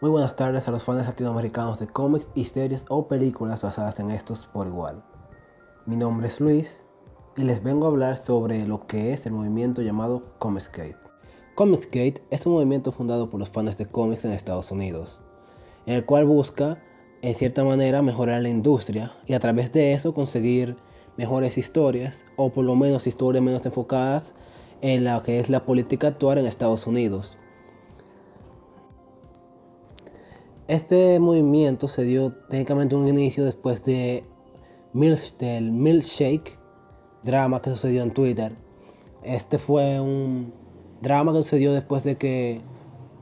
Muy buenas tardes a los fans latinoamericanos de cómics y series o películas basadas en estos por igual. Mi nombre es Luis y les vengo a hablar sobre lo que es el movimiento llamado Comicsgate. Comicsgate es un movimiento fundado por los fans de cómics en Estados Unidos, en el cual busca, en cierta manera, mejorar la industria y a través de eso conseguir mejores historias o por lo menos historias menos enfocadas en lo que es la política actual en Estados Unidos. Este movimiento se dio técnicamente un inicio después de del milkshake drama que sucedió en Twitter. Este fue un drama que sucedió después de que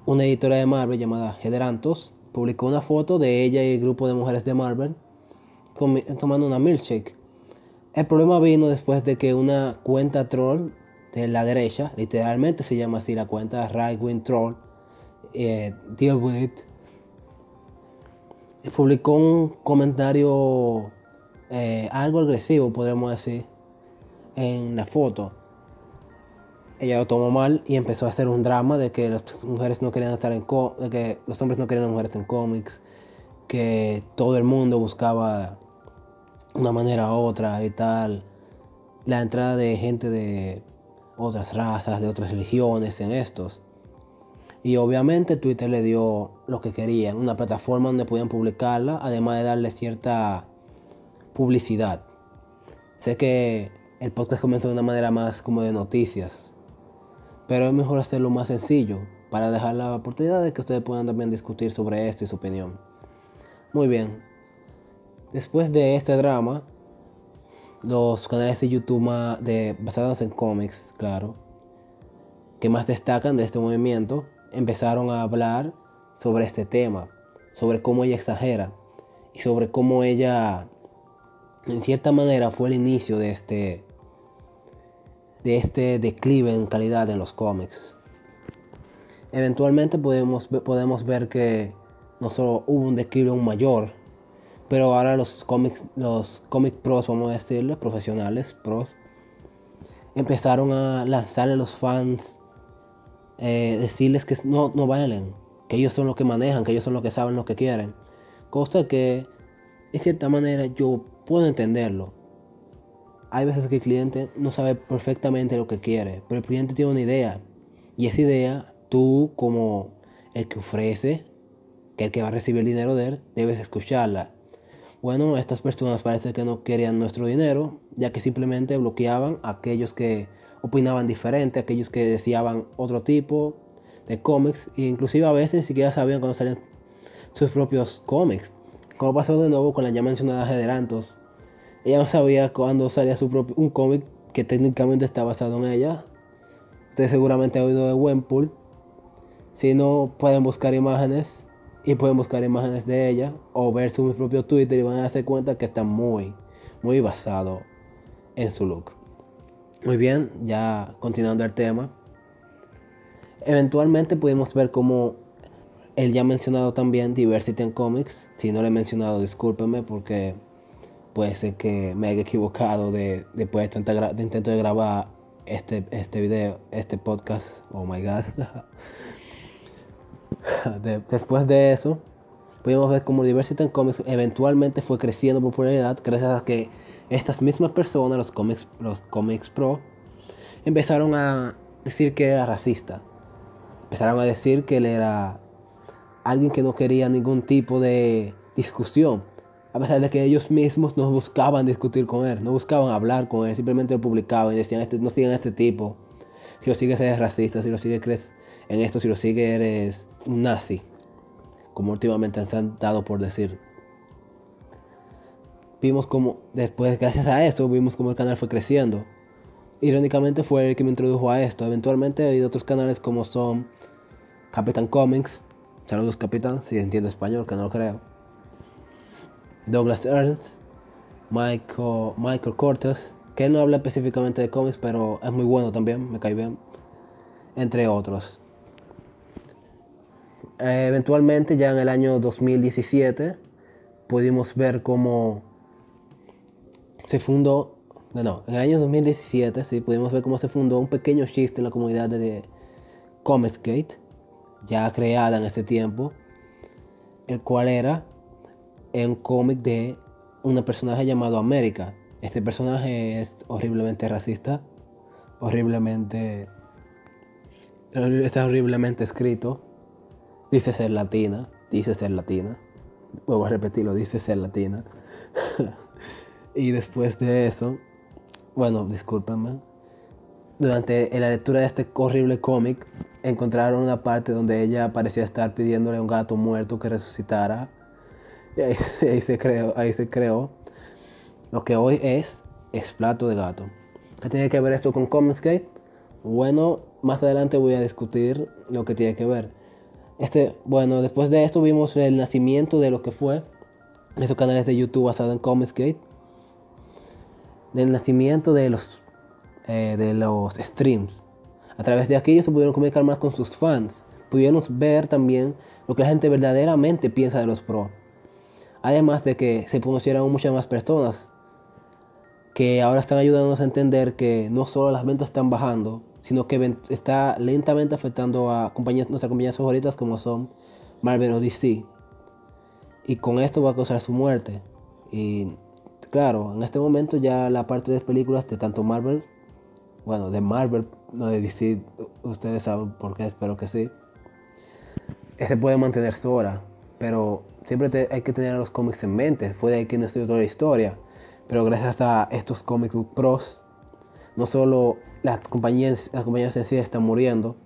una editora de Marvel llamada Hederantos publicó una foto de ella y el grupo de mujeres de Marvel tomando una milkshake. El problema vino después de que una cuenta troll de la derecha, literalmente se llama así la cuenta Right Wing Troll, eh, Deal With It, publicó un comentario eh, algo agresivo, podemos decir, en la foto. Ella lo tomó mal y empezó a hacer un drama de que las mujeres no querían estar en de que los hombres no querían mujeres en cómics, que todo el mundo buscaba una manera u otra y tal. La entrada de gente de otras razas, de otras religiones en estos. Y obviamente Twitter le dio lo que querían, una plataforma donde podían publicarla, además de darle cierta publicidad. Sé que el podcast comenzó de una manera más como de noticias, pero es mejor hacerlo más sencillo para dejar la oportunidad de que ustedes puedan también discutir sobre esto y su opinión. Muy bien, después de este drama, los canales de YouTube de, basados en cómics, claro, que más destacan de este movimiento, empezaron a hablar sobre este tema, sobre cómo ella exagera y sobre cómo ella, en cierta manera, fue el inicio de este, de este declive en calidad en los cómics. Eventualmente podemos, podemos ver que no solo hubo un declive aún mayor, pero ahora los cómics, los comic pros, vamos a decirle, profesionales, pros, empezaron a lanzarle a los fans eh, decirles que no, no valen, que ellos son los que manejan, que ellos son los que saben lo que quieren. Cosa que, de cierta manera, yo puedo entenderlo. Hay veces que el cliente no sabe perfectamente lo que quiere, pero el cliente tiene una idea. Y esa idea, tú como el que ofrece, que el que va a recibir el dinero de él, debes escucharla. Bueno, estas personas parece que no querían nuestro dinero, ya que simplemente bloqueaban a aquellos que opinaban diferente, aquellos que deseaban otro tipo de cómics, e inclusive a veces ni siquiera sabían cuándo salían sus propios cómics. Como pasó de nuevo con la ya mencionada Hederantos. Ella no sabía cuándo salía su propio, un cómic que técnicamente está basado en ella. Usted seguramente ha oído de Wenpool. Si no, pueden buscar imágenes y pueden buscar imágenes de ella o ver su propio Twitter y van a darse cuenta que está muy, muy basado en su look. Muy bien, ya continuando el tema. Eventualmente pudimos ver como él ya mencionado también Diversity en Comics. Si no le he mencionado, discúlpeme porque puede ser que me haya equivocado de, después de, de intento de grabar este, este video, este podcast. Oh my god. después de eso, pudimos ver como Diversity en Comics eventualmente fue creciendo en popularidad gracias a que estas mismas personas, los cómics, los comics pro, empezaron a decir que era racista. Empezaron a decir que él era alguien que no quería ningún tipo de discusión. A pesar de que ellos mismos no buscaban discutir con él, no buscaban hablar con él, simplemente lo publicaban y decían, este, no sigan este tipo. Si lo sigues eres racista, si lo sigues crees en esto, si lo sigues eres un nazi. Como últimamente se han dado por decir vimos como después, gracias a eso, vimos como el canal fue creciendo. Irónicamente fue el que me introdujo a esto. Eventualmente hay otros canales como son Capitán Comics. Saludos Capitán, si entiende español, que no lo creo. Douglas Ernst, Michael, Michael Cortes, que no habla específicamente de cómics, pero es muy bueno también, me cae bien. Entre otros. Eventualmente, ya en el año 2017, pudimos ver cómo se fundó, no, en el año 2017, sí, pudimos ver cómo se fundó un pequeño chiste en la comunidad de Comicsgate, ya creada en este tiempo, el cual era un cómic de un personaje llamado América. Este personaje es horriblemente racista, horriblemente está horriblemente escrito. Dice ser latina, dice ser latina. Vuelvo a repetirlo, dice ser latina. y después de eso, bueno, discúlpenme. Durante la lectura de este horrible cómic, encontraron una parte donde ella parecía estar pidiéndole a un gato muerto que resucitara. Y ahí, se creó, ahí se creó lo que hoy es es plato de gato. ¿Qué tiene que ver esto con Comicsgate? Bueno, más adelante voy a discutir lo que tiene que ver. Este, bueno, después de esto vimos el nacimiento de lo que fue esos canales de YouTube basados en Comicsgate. Del nacimiento de los, eh, de los streams. A través de aquí ellos se pudieron comunicar más con sus fans. Pudieron ver también lo que la gente verdaderamente piensa de los pros. Además de que se conocieron muchas más personas que ahora están ayudándonos a entender que no solo las ventas están bajando, sino que está lentamente afectando a compañías, nuestras compañías favoritas como son Marvel o DC. Y con esto va a causar su muerte. Y claro, en este momento ya la parte de las películas de tanto Marvel, bueno, de Marvel, no de DC, ustedes saben por qué, espero que sí. Este puede mantenerse ahora, pero siempre hay que tener los cómics en mente. Fue de ahí que nació toda la historia. Pero gracias a estos comic book pros, no solo las compañías, las compañías en sí están muriendo,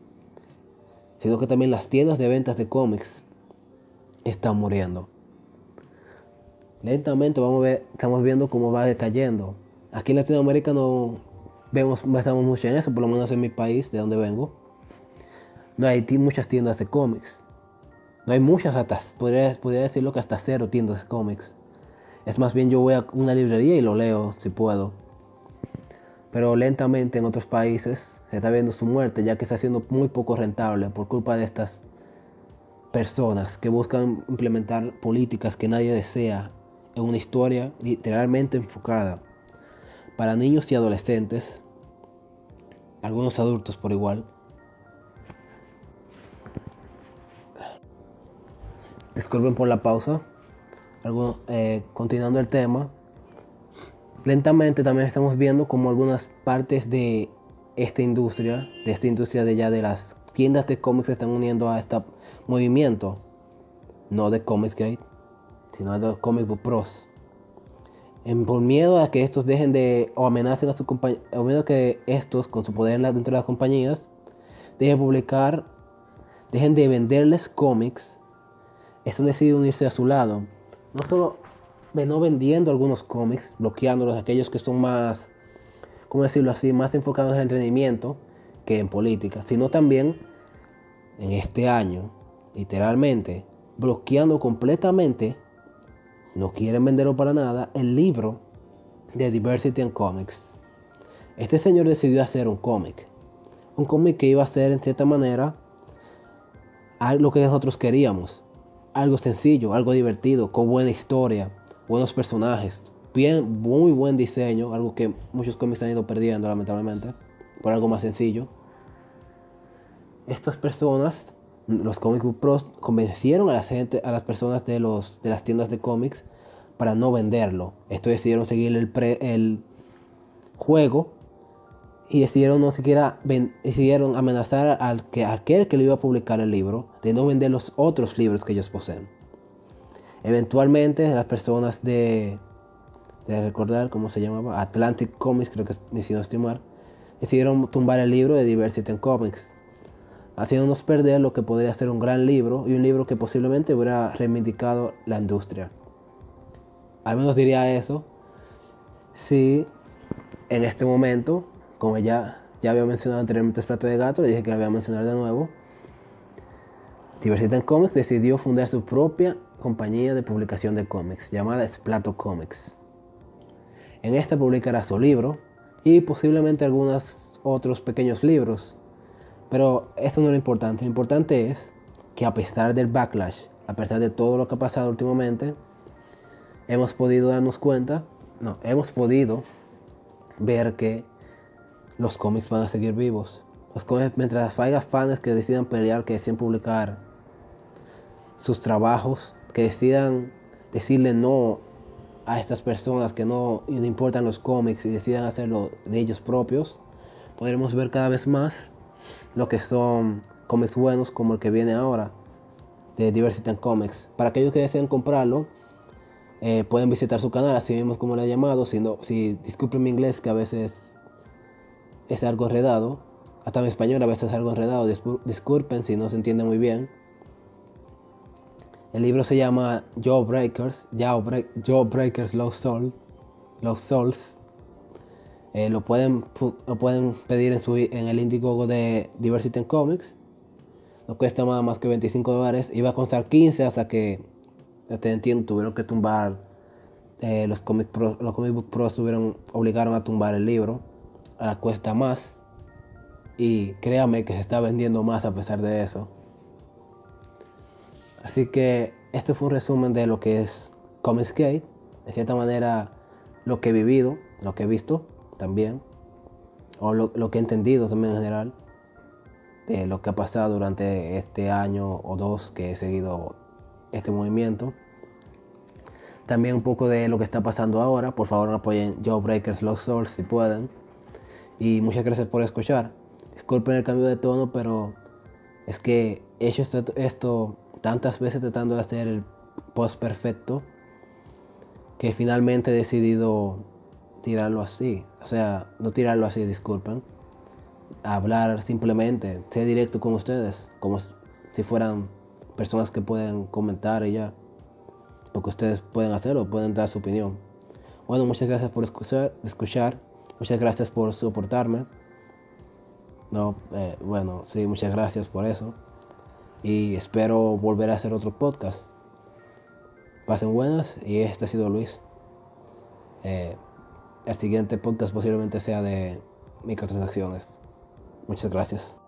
sino que también las tiendas de ventas de cómics están muriendo. Lentamente vamos a ver, estamos viendo cómo va decayendo. Aquí en Latinoamérica no vemos, estamos mucho en eso, por lo menos en mi país, de donde vengo. No hay muchas tiendas de cómics. No hay muchas, hasta, podría, podría decirlo que hasta cero tiendas de cómics. Es más bien yo voy a una librería y lo leo si puedo. Pero lentamente en otros países se está viendo su muerte ya que está siendo muy poco rentable por culpa de estas personas que buscan implementar políticas que nadie desea en una historia literalmente enfocada para niños y adolescentes, algunos adultos por igual. Disculpen por la pausa. Eh, continuando el tema, lentamente también estamos viendo como algunas partes de esta industria, de esta industria de ya de las tiendas de cómics se están uniendo a este movimiento, no de Comicsgate, sino de los Comic Book Pros. Por miedo a que estos dejen de o amenacen a su compañía, o miedo a que estos con su poder dentro de las compañías dejen de publicar, dejen de venderles cómics, estos deciden unirse a su lado no solo no vendiendo algunos cómics, bloqueándolos, aquellos que son más, ¿cómo decirlo así?, más enfocados en entretenimiento que en política, sino también en este año, literalmente, bloqueando completamente, no quieren venderlo para nada, el libro de Diversity and Comics. Este señor decidió hacer un cómic, un cómic que iba a ser en cierta manera lo que nosotros queríamos, algo sencillo, algo divertido, con buena historia, buenos personajes, bien, muy buen diseño, algo que muchos cómics han ido perdiendo lamentablemente, por algo más sencillo. Estas personas, los Comic Book Pros, convencieron a la gente, a las personas de, los, de las tiendas de cómics para no venderlo. Esto decidieron seguir el, el juego y decidieron no siquiera decidieron amenazar al que aquel que le iba a publicar el libro de no vender los otros libros que ellos poseen. Eventualmente las personas de de recordar cómo se llamaba Atlantic Comics creo que decidió estimar decidieron tumbar el libro de Diversity in Comics haciéndonos perder lo que podría ser un gran libro y un libro que posiblemente hubiera reivindicado la industria. Al menos diría eso si en este momento como ya, ya había mencionado anteriormente Plato de Gato, le dije que la voy a mencionar de nuevo. Diversity Comics decidió fundar su propia compañía de publicación de cómics llamada Splato Comics. En esta publicará su libro y posiblemente algunos otros pequeños libros. Pero esto no es lo importante. Lo importante es que a pesar del backlash, a pesar de todo lo que ha pasado últimamente, hemos podido darnos cuenta, no, hemos podido ver que los cómics van a seguir vivos. Los cómics, mientras haya fans que decidan pelear, que deciden publicar sus trabajos que decidan decirle no a estas personas que no importan los cómics y decidan hacerlo de ellos propios, podremos ver cada vez más lo que son cómics buenos como el que viene ahora de Diversity Comics. Para aquellos que deseen comprarlo, eh, pueden visitar su canal, así mismo como lo he llamado. Si, si disculpen mi inglés, que a veces es algo enredado, hasta en español a veces es algo enredado, disculpen si no se entiende muy bien. El libro se llama Jawbreakers, Jawbreakers Lost, Soul, Lost Souls. Eh, lo, pueden, lo pueden pedir en, su, en el Indiegogo de Diversity Comics. No cuesta nada más que 25 dólares. Iba a costar 15 hasta que, te entiendo, tuvieron que tumbar. Eh, los, comic los Comic Book Pros tuvieron, obligaron a tumbar el libro. Ahora cuesta más. Y créame que se está vendiendo más a pesar de eso. Así que este fue un resumen de lo que es Comics Gate. De cierta manera, lo que he vivido, lo que he visto también. O lo, lo que he entendido también en general de lo que ha pasado durante este año o dos que he seguido este movimiento. También un poco de lo que está pasando ahora. Por favor, apoyen Joe Breakers Lost Souls si pueden. Y muchas gracias por escuchar. Disculpen el cambio de tono, pero es que he hecho esto, tantas veces tratando de hacer el post perfecto que finalmente he decidido tirarlo así. O sea, no tirarlo así, disculpen hablar simplemente, ser directo con ustedes, como si fueran personas que pueden comentar y ya. Porque ustedes pueden hacerlo, pueden dar su opinión. Bueno, muchas gracias por escuchar, escuchar. muchas gracias por soportarme. No, eh, bueno, sí, muchas gracias por eso. Y espero volver a hacer otro podcast. Pasen buenas y este ha sido Luis. Eh, el siguiente podcast posiblemente sea de microtransacciones. Muchas gracias.